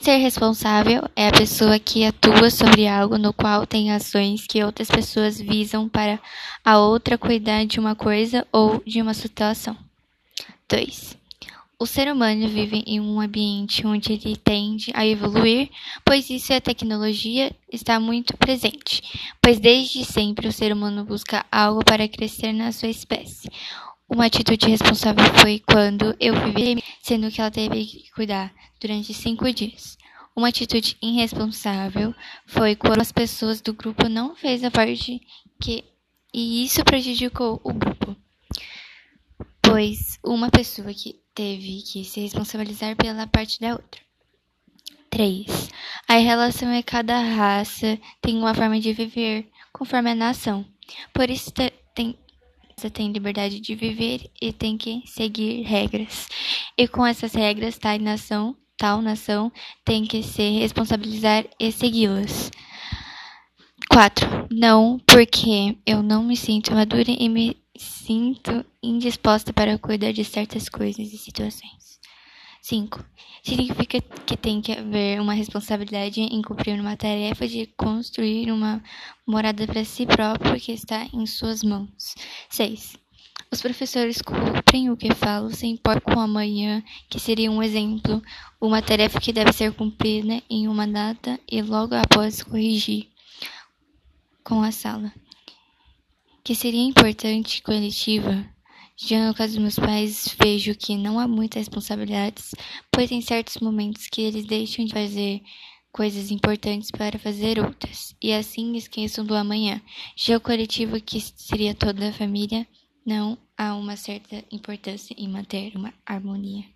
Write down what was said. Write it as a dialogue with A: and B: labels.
A: Ser responsável é a pessoa que atua sobre algo no qual tem ações que outras pessoas visam para a outra cuidar de uma coisa ou de uma situação. 2. O ser humano vive em um ambiente onde ele tende a evoluir, pois isso é tecnologia está muito presente, pois desde sempre o ser humano busca algo para crescer na sua espécie. Uma atitude responsável foi quando eu vivi, sendo que ela teve que cuidar durante cinco dias. Uma atitude irresponsável foi quando as pessoas do grupo não fez a parte que e isso prejudicou o grupo, pois uma pessoa que teve que se responsabilizar pela parte da outra. 3. A relação é cada raça tem uma forma de viver conforme a nação. Por isso você tem liberdade de viver e tem que seguir regras. E com essas regras, tal nação, tal nação tem que se responsabilizar e segui-las. 4. Não, porque eu não me sinto madura e me sinto indisposta para cuidar de certas coisas e situações. 5. Significa que tem que haver uma responsabilidade em cumprir uma tarefa de construir uma morada para si próprio que está em suas mãos. 6. Os professores cumprem o que falam, se importam com amanhã, que seria um exemplo, uma tarefa que deve ser cumprida em uma data e logo após corrigir com a sala. Que seria importante coletiva já no caso dos meus pais, vejo que não há muitas responsabilidades, pois em certos momentos que eles deixam de fazer coisas importantes para fazer outras, e assim esqueçam do amanhã. Já o coletivo, que seria toda a família, não há uma certa importância em manter uma harmonia.